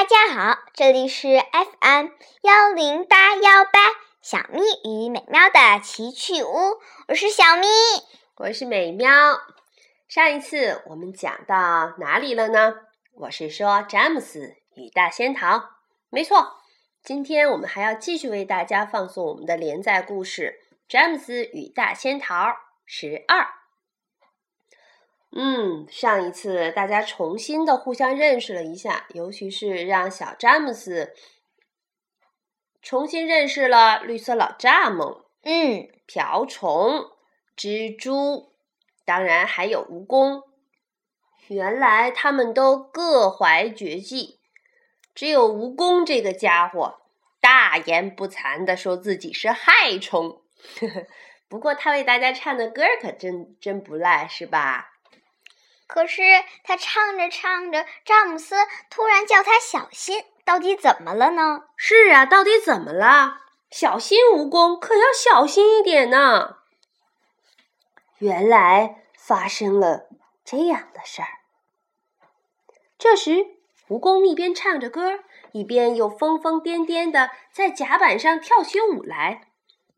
大家好，这里是 FM 幺零八幺八小咪与美妙的奇趣屋，我是小咪，我是美妙。上一次我们讲到哪里了呢？我是说詹姆斯与大仙桃，没错。今天我们还要继续为大家放送我们的连载故事《詹姆斯与大仙桃》十二。嗯，上一次大家重新的互相认识了一下，尤其是让小詹姆斯重新认识了绿色老蚱蜢，嗯，瓢虫、蜘蛛，当然还有蜈蚣。原来他们都各怀绝技，只有蜈蚣这个家伙大言不惭的说自己是害虫。不过他为大家唱的歌可真真不赖，是吧？可是他唱着唱着，詹姆斯突然叫他小心，到底怎么了呢？是啊，到底怎么了？小心蜈蚣，可要小心一点呢。原来发生了这样的事儿。这时，蜈蚣一边唱着歌，一边又疯疯癫癫的在甲板上跳起舞来。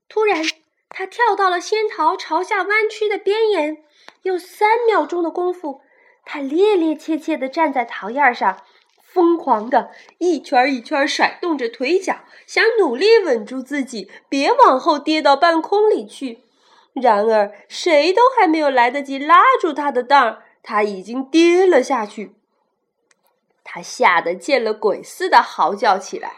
突然，他跳到了仙桃朝下弯曲的边沿。用三秒钟的功夫，他趔趔趄趄地站在桃叶上，疯狂地一圈一圈甩动着腿脚，想努力稳住自己，别往后跌到半空里去。然而，谁都还没有来得及拉住他的档，他已经跌了下去。他吓得见了鬼似的嚎叫起来。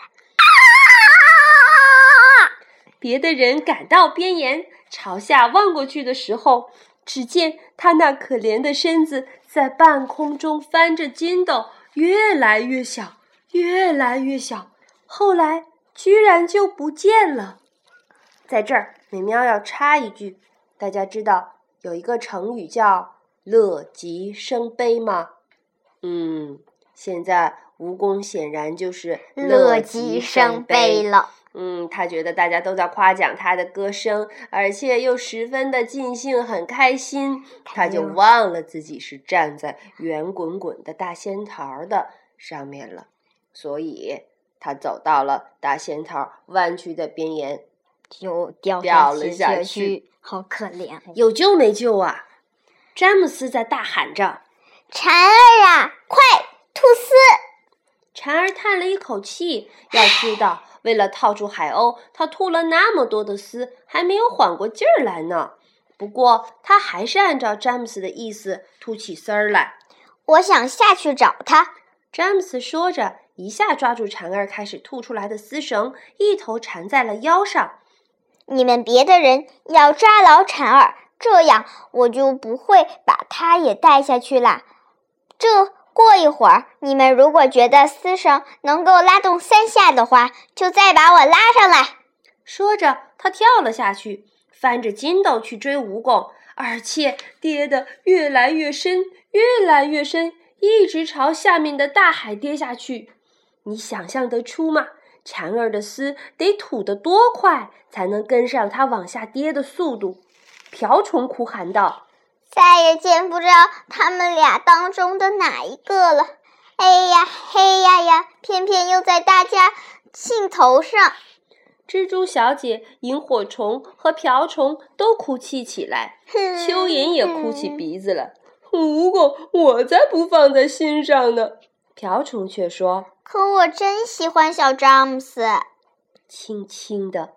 别的人赶到边沿，朝下望过去的时候。只见他那可怜的身子在半空中翻着筋斗，越来越小，越来越小，后来居然就不见了。在这儿，美喵要插一句：大家知道有一个成语叫“乐极生悲”吗？嗯，现在蜈蚣显然就是乐极生悲了。嗯，他觉得大家都在夸奖他的歌声，而且又十分的尽兴，很开心。他就忘了自己是站在圆滚滚的大仙桃的上面了，所以他走到了大仙桃弯曲的边沿，就掉了下去。好可怜，有救没救啊？詹姆斯在大喊着：“蝉儿啊，快吐丝！”蝉儿叹了一口气，要知道。为了套住海鸥，它吐了那么多的丝，还没有缓过劲儿来呢。不过，他还是按照詹姆斯的意思吐起丝儿来。我想下去找他。詹姆斯说着，一下抓住蝉儿开始吐出来的丝绳，一头缠在了腰上。你们别的人要抓牢蝉儿，这样我就不会把它也带下去啦。这。过一会儿，你们如果觉得丝绳能够拉动三下的话，就再把我拉上来。说着，他跳了下去，翻着筋斗去追蜈蚣，而且跌得越来越深，越来越深，一直朝下面的大海跌下去。你想象得出吗？蝉儿的丝得吐得多快，才能跟上它往下跌的速度？瓢虫哭喊道。再也见不着他们俩当中的哪一个了。哎呀，嘿呀呀，偏偏又在大家兴头上。蜘蛛小姐、萤火虫和瓢虫都哭泣起来，蚯蚓也哭起鼻子了。不过，我才不放在心上呢。瓢虫却说：“可我真喜欢小詹姆斯。”轻轻的。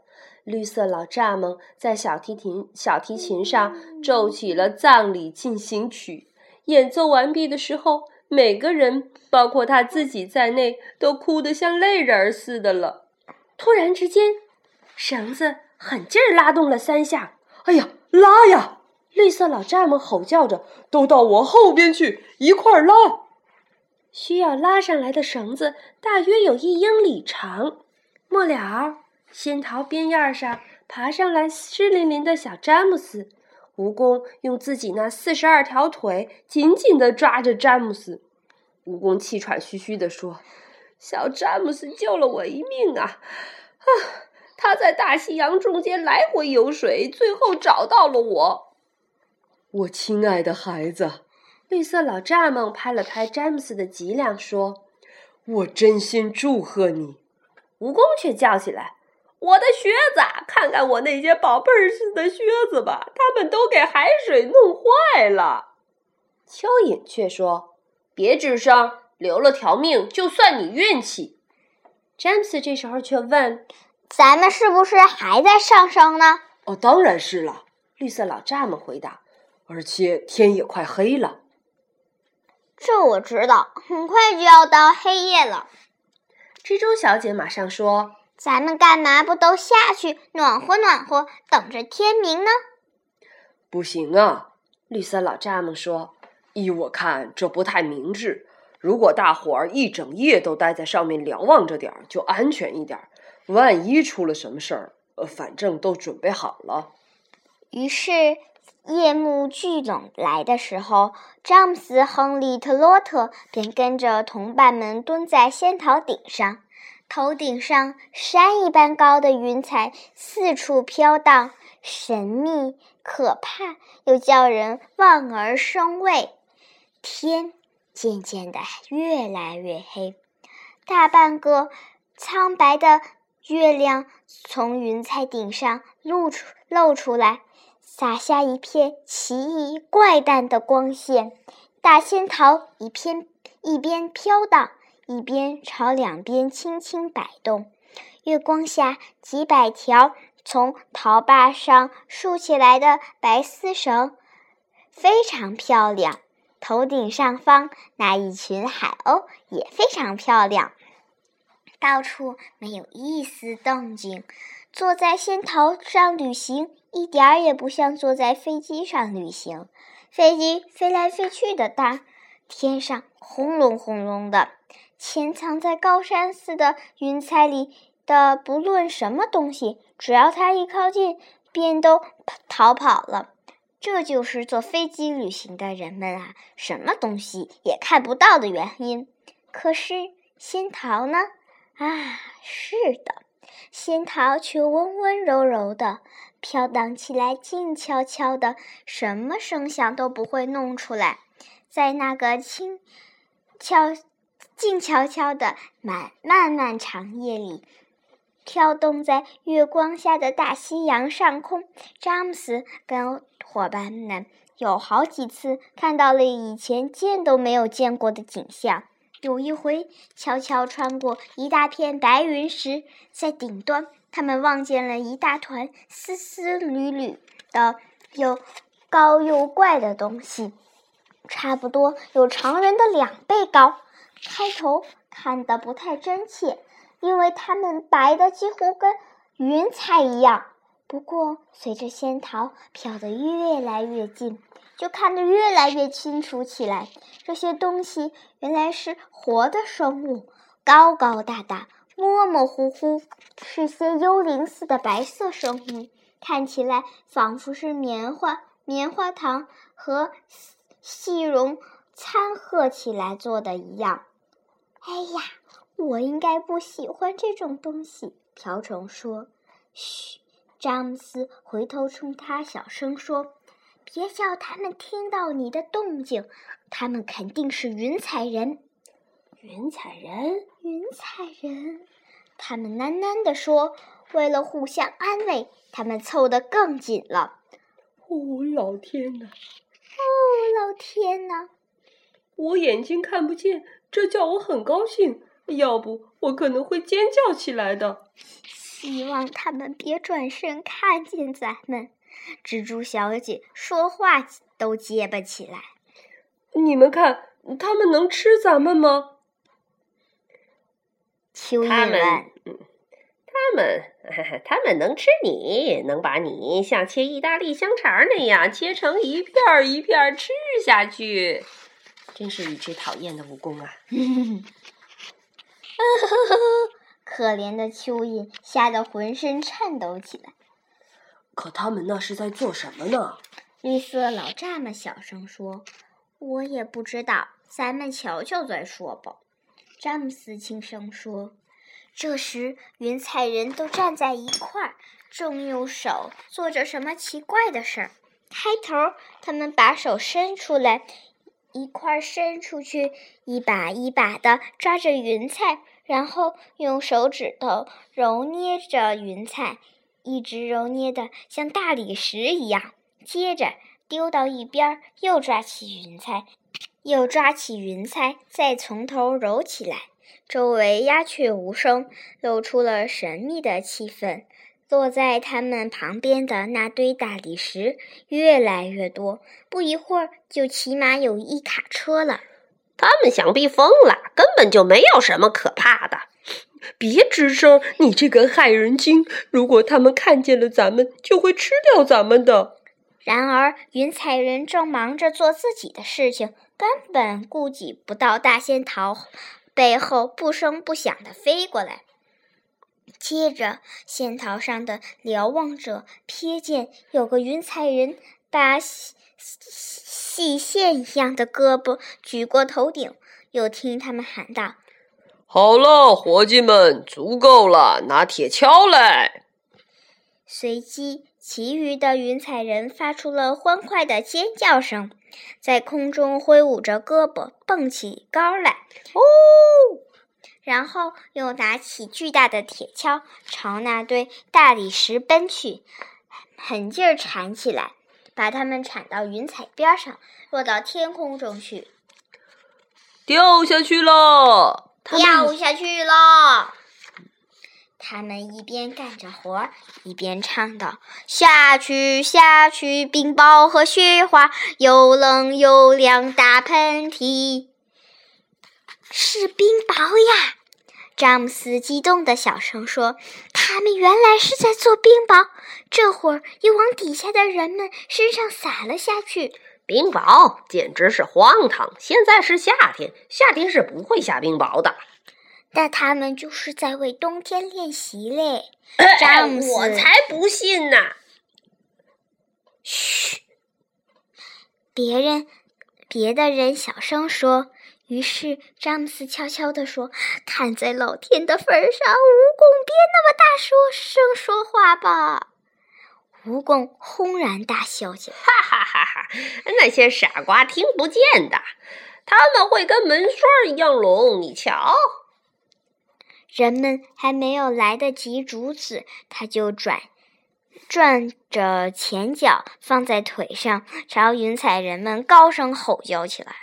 绿色老蚱蜢在小提琴小提琴上奏起了葬礼进行曲。演奏完毕的时候，每个人，包括他自己在内，都哭得像泪人儿似的了。突然之间，绳子狠劲儿拉动了三下。“哎呀，拉呀！”绿色老蚱蜢吼叫着，“都到我后边去，一块儿拉！”需要拉上来的绳子大约有一英里长。末了。仙桃边沿上爬上来湿淋淋的小詹姆斯，蜈蚣用自己那四十二条腿紧紧地抓着詹姆斯。蜈蚣气喘吁吁地说：“小詹姆斯救了我一命啊！啊，他在大西洋中间来回游水，最后找到了我。我亲爱的孩子。”绿色老蚱蜢拍了拍詹姆斯的脊梁，说。我真心祝贺你。”蜈蚣却叫起来：“我的靴子，看看我那些宝贝儿似的靴子吧，他们都给海水弄坏了。”蚯蚓却说：“别吱声，留了条命就算你运气。”詹姆斯这时候却问：“咱们是不是还在上升呢？”“哦，当然是了。”绿色老蚱蜢回答。“而且天也快黑了。”“这我知道，很快就要到黑夜了。”蜘蛛小姐马上说：“咱们干嘛不都下去暖和暖和，等着天明呢？”“不行啊！”绿色老蚱蜢说。依我看，这不太明智。如果大伙儿一整夜都待在上面瞭望着点儿，就安全一点儿。万一出了什么事儿，呃，反正都准备好了。于是夜幕聚拢来的时候，詹姆斯、亨利、特洛特便跟着同伴们蹲在仙桃顶上。头顶上山一般高的云彩四处飘荡，神秘、可怕，又叫人望而生畏。天渐渐的越来越黑，大半个苍白的月亮从云彩顶上露出露出来，洒下一片奇异怪诞的光线。大仙桃一片一边飘荡，一边朝两边轻轻摆动。月光下，几百条从桃把上竖起来的白丝绳，非常漂亮。头顶上方那一群海鸥也非常漂亮，到处没有一丝动静。坐在仙桃上旅行，一点儿也不像坐在飞机上旅行。飞机飞来飞去的大，天上轰隆轰隆的，潜藏在高山似的云彩里的不论什么东西，只要它一靠近，便都逃跑了。这就是坐飞机旅行的人们啊，什么东西也看不到的原因。可是仙桃呢？啊，是的，仙桃却温温柔柔的，飘荡起来静悄悄的，什么声响都不会弄出来。在那个轻悄、静悄悄的漫漫漫长夜里。跳动在月光下的大西洋上空，詹姆斯跟伙伴们有好几次看到了以前见都没有见过的景象。有一回，悄悄穿过一大片白云时，在顶端，他们望见了一大团丝丝缕缕的又高又怪的东西，差不多有常人的两倍高。开头看得不太真切。因为它们白的几乎跟云彩一样，不过随着仙桃飘得越来越近，就看得越来越清楚起来。这些东西原来是活的生物，高高大大，模模糊糊，是些幽灵似的白色生物，看起来仿佛是棉花、棉花糖和细绒掺和起来做的一样。哎呀！我应该不喜欢这种东西，瓢虫说。嘘，詹姆斯回头冲他小声说：“别叫他们听到你的动静，他们肯定是云彩人。”云彩人，云彩人，他们喃喃地说。为了互相安慰，他们凑得更紧了。哦，老天哪！哦，老天哪！我眼睛看不见，这叫我很高兴。要不我可能会尖叫起来的。希望他们别转身看见咱们。蜘蛛小姐说话都结巴起来。你们看，他们能吃咱们吗？蚯蚓们，他们，他们能吃你，能把你像切意大利香肠那样切成一片儿一片儿吃下去。真是一只讨厌的蜈蚣啊！呵呵呵，可怜的蚯蚓吓得浑身颤抖起来。可他们那是在做什么呢？绿色老蚱蜢小声说：“我也不知道，咱们瞧瞧再说吧。”詹姆斯轻声说。这时，云彩人都站在一块儿，正用手做着什么奇怪的事儿。开头，他们把手伸出来，一块伸出去，一把一把的抓着云彩，然后用手指头揉捏着云彩，一直揉捏的像大理石一样。接着丢到一边，又抓起云彩，又抓起云彩，再从头揉起来。周围鸦雀无声，露出了神秘的气氛。落在他们旁边的那堆大理石越来越多，不一会儿就起码有一卡车了。他们想必疯了，根本就没有什么可怕的。别吱声，你这个害人精！如果他们看见了咱们，就会吃掉咱们的。然而，云彩人正忙着做自己的事情，根本顾及不到大仙桃背后不声不响的飞过来。接着，仙桃上的瞭望者瞥见有个云彩人把细细线一样的胳膊举过头顶，又听他们喊道：“好了，伙计们，足够了，拿铁锹来！”随即，其余的云彩人发出了欢快的尖叫声，在空中挥舞着胳膊，蹦起高来。哦！然后又拿起巨大的铁锹，朝那堆大理石奔去，狠劲儿铲起来，把它们铲到云彩边上，落到天空中去。掉下去了！掉下去了！他们一边干着活，一边唱道：“下去，下去，冰雹和雪花，又冷又凉，打喷嚏。”是冰雹呀！詹姆斯激动的小声说：“他们原来是在做冰雹，这会儿又往底下的人们身上撒了下去。冰雹简直是荒唐！现在是夏天，夏天是不会下冰雹的。但他们就是在为冬天练习嘞。”詹姆斯，我才不信呢！嘘，别人，别的人小声说。于是，詹姆斯悄悄地说：“看在老天的份上，蜈蚣别那么大说声说话吧。”蜈蚣轰然大笑起来：“哈哈哈哈！那些傻瓜听不见的，他们会跟门栓一样聋。你瞧。”人们还没有来得及阻止，他就转转着前脚放在腿上，朝云彩人们高声吼叫起来。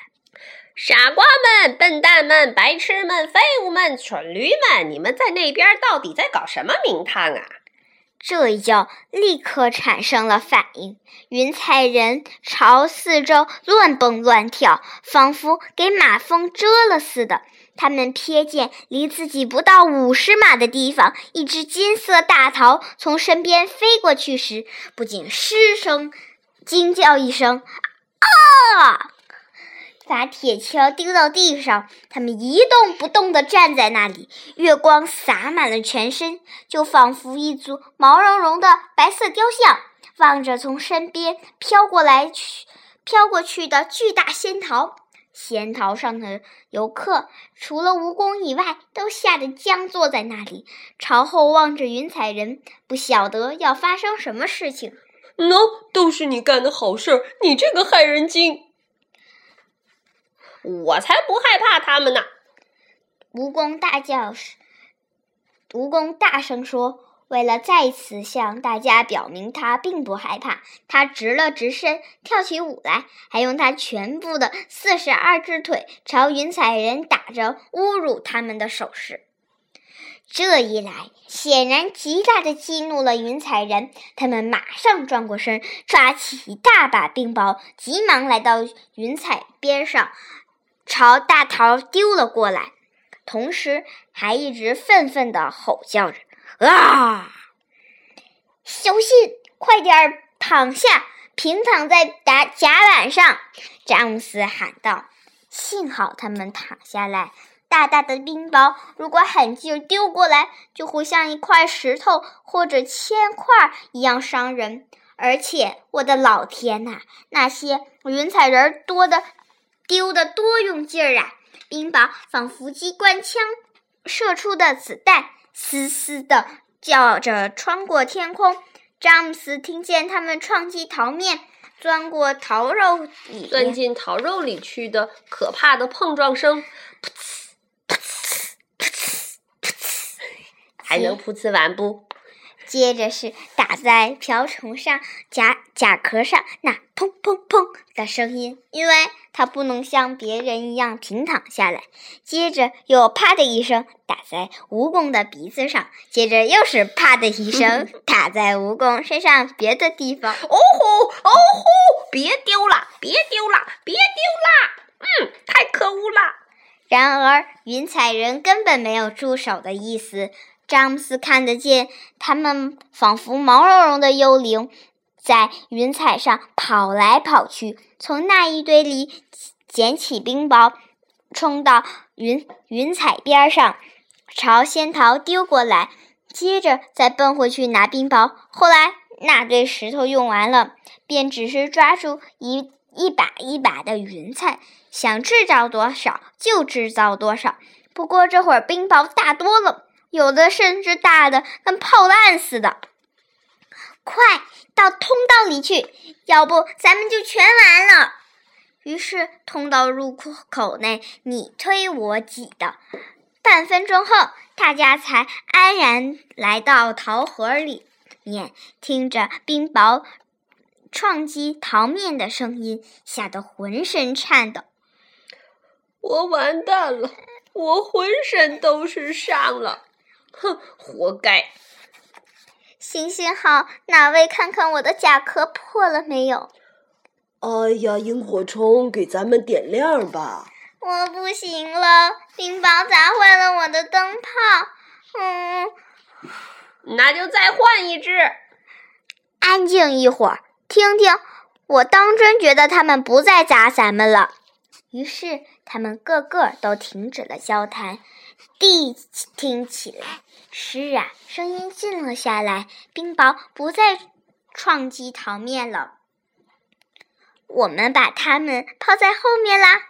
傻瓜们、笨蛋们、白痴们、废物们、蠢驴们，你们在那边到底在搞什么名堂啊？这一叫立刻产生了反应，云彩人朝四周乱蹦乱跳，仿佛给马蜂蛰了似的。他们瞥见离自己不到五十码的地方，一只金色大桃从身边飞过去时，不仅失声惊叫一声：“啊！”把铁锹丢到地上，他们一动不动地站在那里。月光洒满了全身，就仿佛一组毛茸茸的白色雕像。望着从身边飘过来、去飘过去的巨大仙桃，仙桃上的游客除了蜈蚣以外，都吓得僵坐在那里，朝后望着云彩人，不晓得要发生什么事情。喏，都是你干的好事儿，你这个害人精！我才不害怕他们呢！蜈蚣大叫时，蜈蚣大声说：“为了再次向大家表明他并不害怕，他直了直身，跳起舞来，还用他全部的四十二只腿朝云彩人打着侮辱他们的手势。这一来，显然极大的激怒了云彩人，他们马上转过身，抓起一大把冰雹，急忙来到云彩边上。朝大桃丢了过来，同时还一直愤愤地吼叫着：“啊！小心，快点儿躺下，平躺在甲甲板上！”詹姆斯喊道。幸好他们躺下来，大大的冰雹如果狠劲丢过来，就会像一块石头或者铅块一样伤人。而且，我的老天呐，那些云彩人多的。丢得多用劲儿啊！冰雹仿佛机关枪射出的子弹，嘶嘶地叫着穿过天空。詹姆斯听见他们撞击桃面，钻过桃肉里，钻进桃肉里去的可怕的碰撞声，噗呲噗呲噗呲噗呲，还能噗呲完不？接着是打在瓢虫上、甲甲壳上那砰砰砰的声音，因为它不能像别人一样平躺下来。接着又啪的一声打在蜈蚣的鼻子上，接着又是啪的一声 打在蜈蚣身上别的地方。哦吼哦吼！别丢了，别丢了，别丢了！嗯，太可恶了。然而云彩人根本没有住手的意思。詹姆斯看得见，他们仿佛毛茸茸的幽灵，在云彩上跑来跑去，从那一堆里捡起冰雹，冲到云云彩边上，朝仙桃丢过来，接着再奔回去拿冰雹。后来那堆石头用完了，便只是抓住一一把一把的云彩，想制造多少就制造多少。不过这会儿冰雹大多了。有的甚至大的跟炮弹似的，快到通道里去，要不咱们就全完了。于是通道入口口内你推我挤的，半分钟后，大家才安然来到桃核里面，听着冰雹撞击桃面的声音，吓得浑身颤抖。我完蛋了，我浑身都是伤了。哼，活该！行行好，哪位看看我的甲壳破了没有？哎呀，萤火虫，给咱们点亮吧！我不行了，冰雹砸坏了我的灯泡。嗯，那就再换一只。安静一会儿，听听，我当真觉得他们不再砸咱们了。于是，他们个个都停止了交谈。地听起来，是啊，声音静了下来。冰雹不再撞击桃面了。我们把它们抛在后面啦。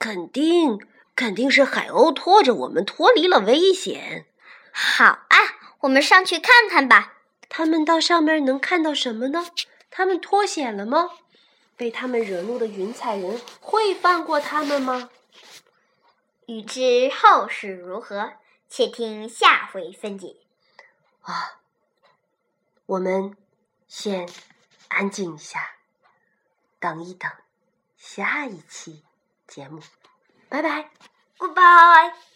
肯定，肯定是海鸥拖着我们脱离了危险。好啊，我们上去看看吧。他们到上面能看到什么呢？他们脱险了吗？被他们惹怒的云彩人会放过他们吗？欲知后事如何，且听下回分解。啊，我们先安静一下，等一等下一期节目。拜拜，Goodbye。